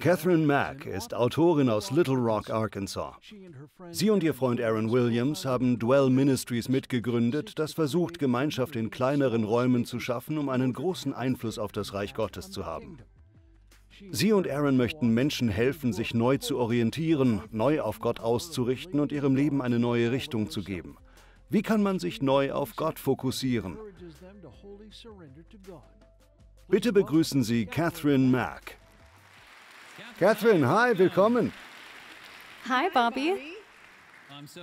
Catherine Mack ist Autorin aus Little Rock, Arkansas. Sie und ihr Freund Aaron Williams haben Dwell Ministries mitgegründet, das versucht, Gemeinschaft in kleineren Räumen zu schaffen, um einen großen Einfluss auf das Reich Gottes zu haben. Sie und Aaron möchten Menschen helfen, sich neu zu orientieren, neu auf Gott auszurichten und ihrem Leben eine neue Richtung zu geben. Wie kann man sich neu auf Gott fokussieren? Bitte begrüßen Sie Catherine Mack. Catherine, hi, willkommen. Hi, Bobby.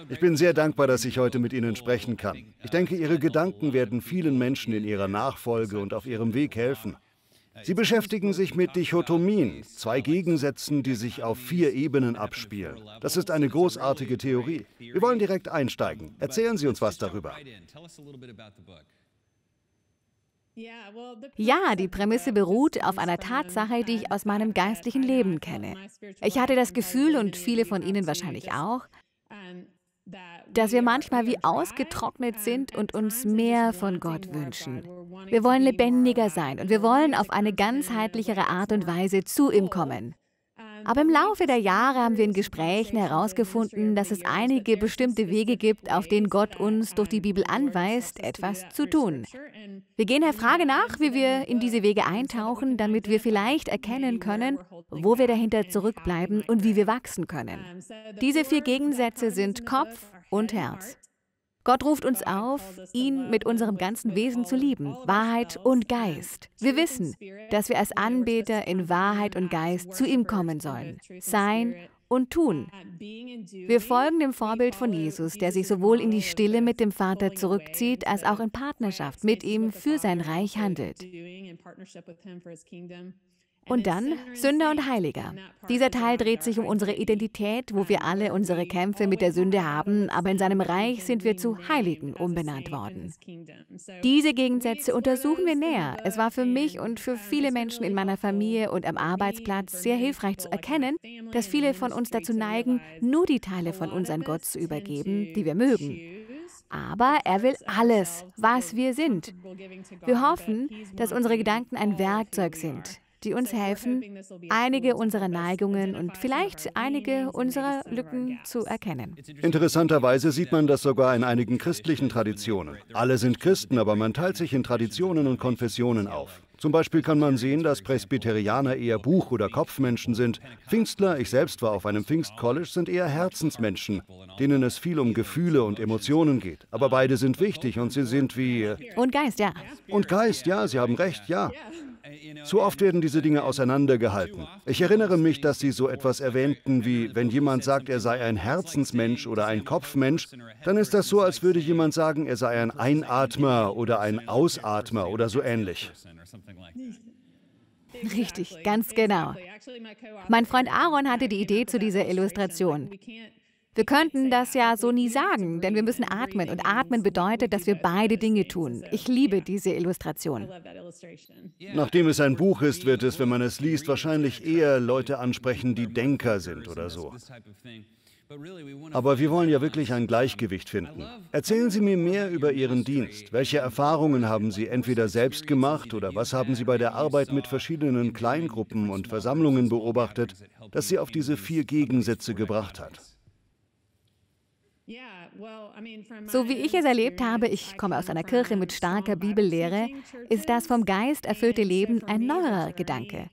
Ich bin sehr dankbar, dass ich heute mit Ihnen sprechen kann. Ich denke, Ihre Gedanken werden vielen Menschen in ihrer Nachfolge und auf ihrem Weg helfen. Sie beschäftigen sich mit Dichotomien, zwei Gegensätzen, die sich auf vier Ebenen abspielen. Das ist eine großartige Theorie. Wir wollen direkt einsteigen. Erzählen Sie uns was darüber. Ja, die Prämisse beruht auf einer Tatsache, die ich aus meinem geistlichen Leben kenne. Ich hatte das Gefühl, und viele von Ihnen wahrscheinlich auch, dass wir manchmal wie ausgetrocknet sind und uns mehr von Gott wünschen. Wir wollen lebendiger sein und wir wollen auf eine ganzheitlichere Art und Weise zu ihm kommen. Aber im Laufe der Jahre haben wir in Gesprächen herausgefunden, dass es einige bestimmte Wege gibt, auf denen Gott uns durch die Bibel anweist, etwas zu tun. Wir gehen der Frage nach, wie wir in diese Wege eintauchen, damit wir vielleicht erkennen können, wo wir dahinter zurückbleiben und wie wir wachsen können. Diese vier Gegensätze sind Kopf und Herz. Gott ruft uns auf, ihn mit unserem ganzen Wesen zu lieben, Wahrheit und Geist. Wir wissen, dass wir als Anbeter in Wahrheit und Geist zu ihm kommen sollen, sein und tun. Wir folgen dem Vorbild von Jesus, der sich sowohl in die Stille mit dem Vater zurückzieht, als auch in Partnerschaft mit ihm für sein Reich handelt. Und dann Sünder und Heiliger. Dieser Teil dreht sich um unsere Identität, wo wir alle unsere Kämpfe mit der Sünde haben, aber in seinem Reich sind wir zu Heiligen umbenannt worden. Diese Gegensätze untersuchen wir näher. Es war für mich und für viele Menschen in meiner Familie und am Arbeitsplatz sehr hilfreich zu erkennen, dass viele von uns dazu neigen, nur die Teile von uns an Gott zu übergeben, die wir mögen. Aber er will alles, was wir sind. Wir hoffen, dass unsere Gedanken ein Werkzeug sind, die uns helfen, einige unserer Neigungen und vielleicht einige unserer Lücken zu erkennen. Interessanterweise sieht man das sogar in einigen christlichen Traditionen. Alle sind Christen, aber man teilt sich in Traditionen und Konfessionen auf. Zum Beispiel kann man sehen, dass Presbyterianer eher Buch- oder Kopfmenschen sind. Pfingstler, ich selbst war auf einem Pfingstcollege, sind eher Herzensmenschen, denen es viel um Gefühle und Emotionen geht. Aber beide sind wichtig und sie sind wie... Äh, und Geist, ja. Und Geist, ja, Sie haben recht, ja. Zu oft werden diese Dinge auseinandergehalten. Ich erinnere mich, dass Sie so etwas erwähnten wie, wenn jemand sagt, er sei ein Herzensmensch oder ein Kopfmensch, dann ist das so, als würde jemand sagen, er sei ein Einatmer oder ein Ausatmer oder so ähnlich. Richtig, ganz genau. Mein Freund Aaron hatte die Idee zu dieser Illustration. Wir könnten das ja so nie sagen, denn wir müssen atmen und atmen bedeutet, dass wir beide Dinge tun. Ich liebe diese Illustration. Nachdem es ein Buch ist, wird es, wenn man es liest, wahrscheinlich eher Leute ansprechen, die Denker sind oder so. Aber wir wollen ja wirklich ein Gleichgewicht finden. Erzählen Sie mir mehr über Ihren Dienst. Welche Erfahrungen haben Sie entweder selbst gemacht oder was haben Sie bei der Arbeit mit verschiedenen Kleingruppen und Versammlungen beobachtet, das Sie auf diese vier Gegensätze gebracht hat? So wie ich es erlebt habe, ich komme aus einer Kirche mit starker Bibellehre, ist das vom Geist erfüllte Leben ein neuerer Gedanke.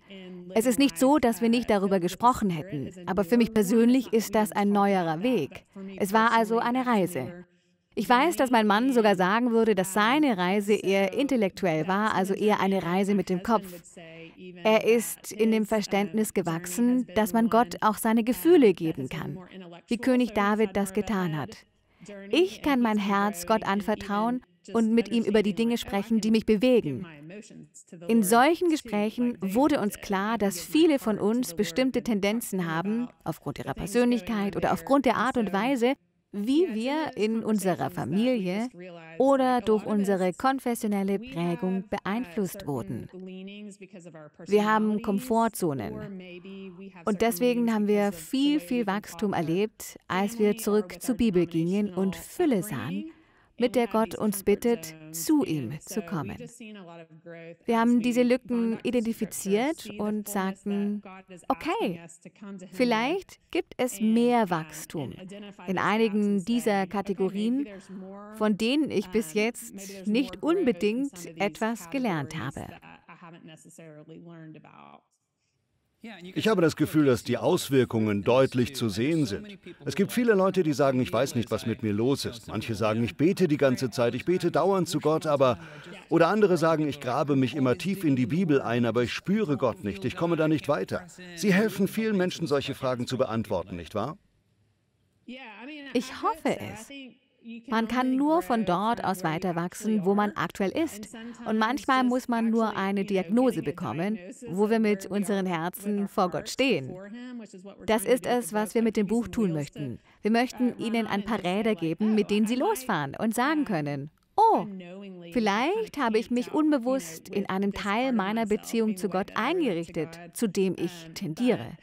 Es ist nicht so, dass wir nicht darüber gesprochen hätten, aber für mich persönlich ist das ein neuerer Weg. Es war also eine Reise. Ich weiß, dass mein Mann sogar sagen würde, dass seine Reise eher intellektuell war, also eher eine Reise mit dem Kopf. Er ist in dem Verständnis gewachsen, dass man Gott auch seine Gefühle geben kann, wie König David das getan hat. Ich kann mein Herz Gott anvertrauen und mit ihm über die Dinge sprechen, die mich bewegen. In solchen Gesprächen wurde uns klar, dass viele von uns bestimmte Tendenzen haben, aufgrund ihrer Persönlichkeit oder aufgrund der Art und Weise, wie wir in unserer Familie oder durch unsere konfessionelle Prägung beeinflusst wurden. Wir haben Komfortzonen. und deswegen haben wir viel, viel Wachstum erlebt, als wir zurück zur Bibel gingen und Fülle sahen, mit der Gott uns bittet, zu ihm zu kommen. Wir haben diese Lücken identifiziert und sagten, okay, vielleicht gibt es mehr Wachstum in einigen dieser Kategorien, von denen ich bis jetzt nicht unbedingt etwas gelernt habe. Ich habe das Gefühl, dass die Auswirkungen deutlich zu sehen sind. Es gibt viele Leute, die sagen, ich weiß nicht, was mit mir los ist. Manche sagen, ich bete die ganze Zeit, ich bete dauernd zu Gott, aber... Oder andere sagen, ich grabe mich immer tief in die Bibel ein, aber ich spüre Gott nicht, ich komme da nicht weiter. Sie helfen vielen Menschen, solche Fragen zu beantworten, nicht wahr? Ich hoffe es. Man kann nur von dort aus weiter wachsen, wo man aktuell ist. Und manchmal muss man nur eine Diagnose bekommen, wo wir mit unseren Herzen vor Gott stehen. Das ist es, was wir mit dem Buch tun möchten. Wir möchten Ihnen ein paar Räder geben, mit denen Sie losfahren und sagen können, oh, vielleicht habe ich mich unbewusst in einem Teil meiner Beziehung zu Gott eingerichtet, zu dem ich tendiere.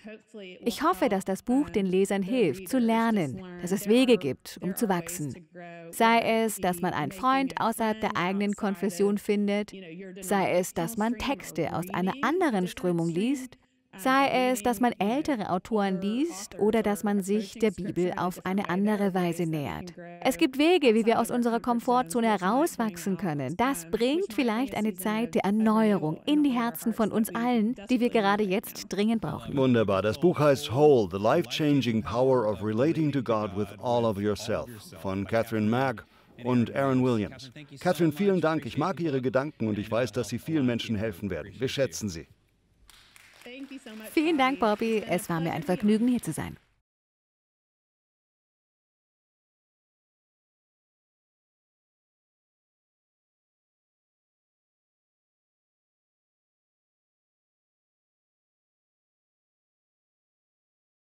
Ich hoffe, dass das Buch den Lesern hilft, zu lernen, dass es Wege gibt, um zu wachsen. Sei es, dass man einen Freund außerhalb der eigenen Konfession findet, sei es, dass man Texte aus einer anderen Strömung liest, Sei es, dass man ältere Autoren liest oder dass man sich der Bibel auf eine andere Weise nähert. Es gibt Wege, wie wir aus unserer Komfortzone herauswachsen können. Das bringt vielleicht eine Zeit der Erneuerung in die Herzen von uns allen, die wir gerade jetzt dringend brauchen. Wunderbar. Das Buch heißt Whole, The Life-Changing Power of Relating to God with All of Yourself von Catherine Mack und Aaron Williams. Catherine, vielen Dank. Ich mag Ihre Gedanken und ich weiß, dass Sie vielen Menschen helfen werden. Wir schätzen Sie. Vielen Dank, Bobby. Es war mir ein Vergnügen, hier zu sein.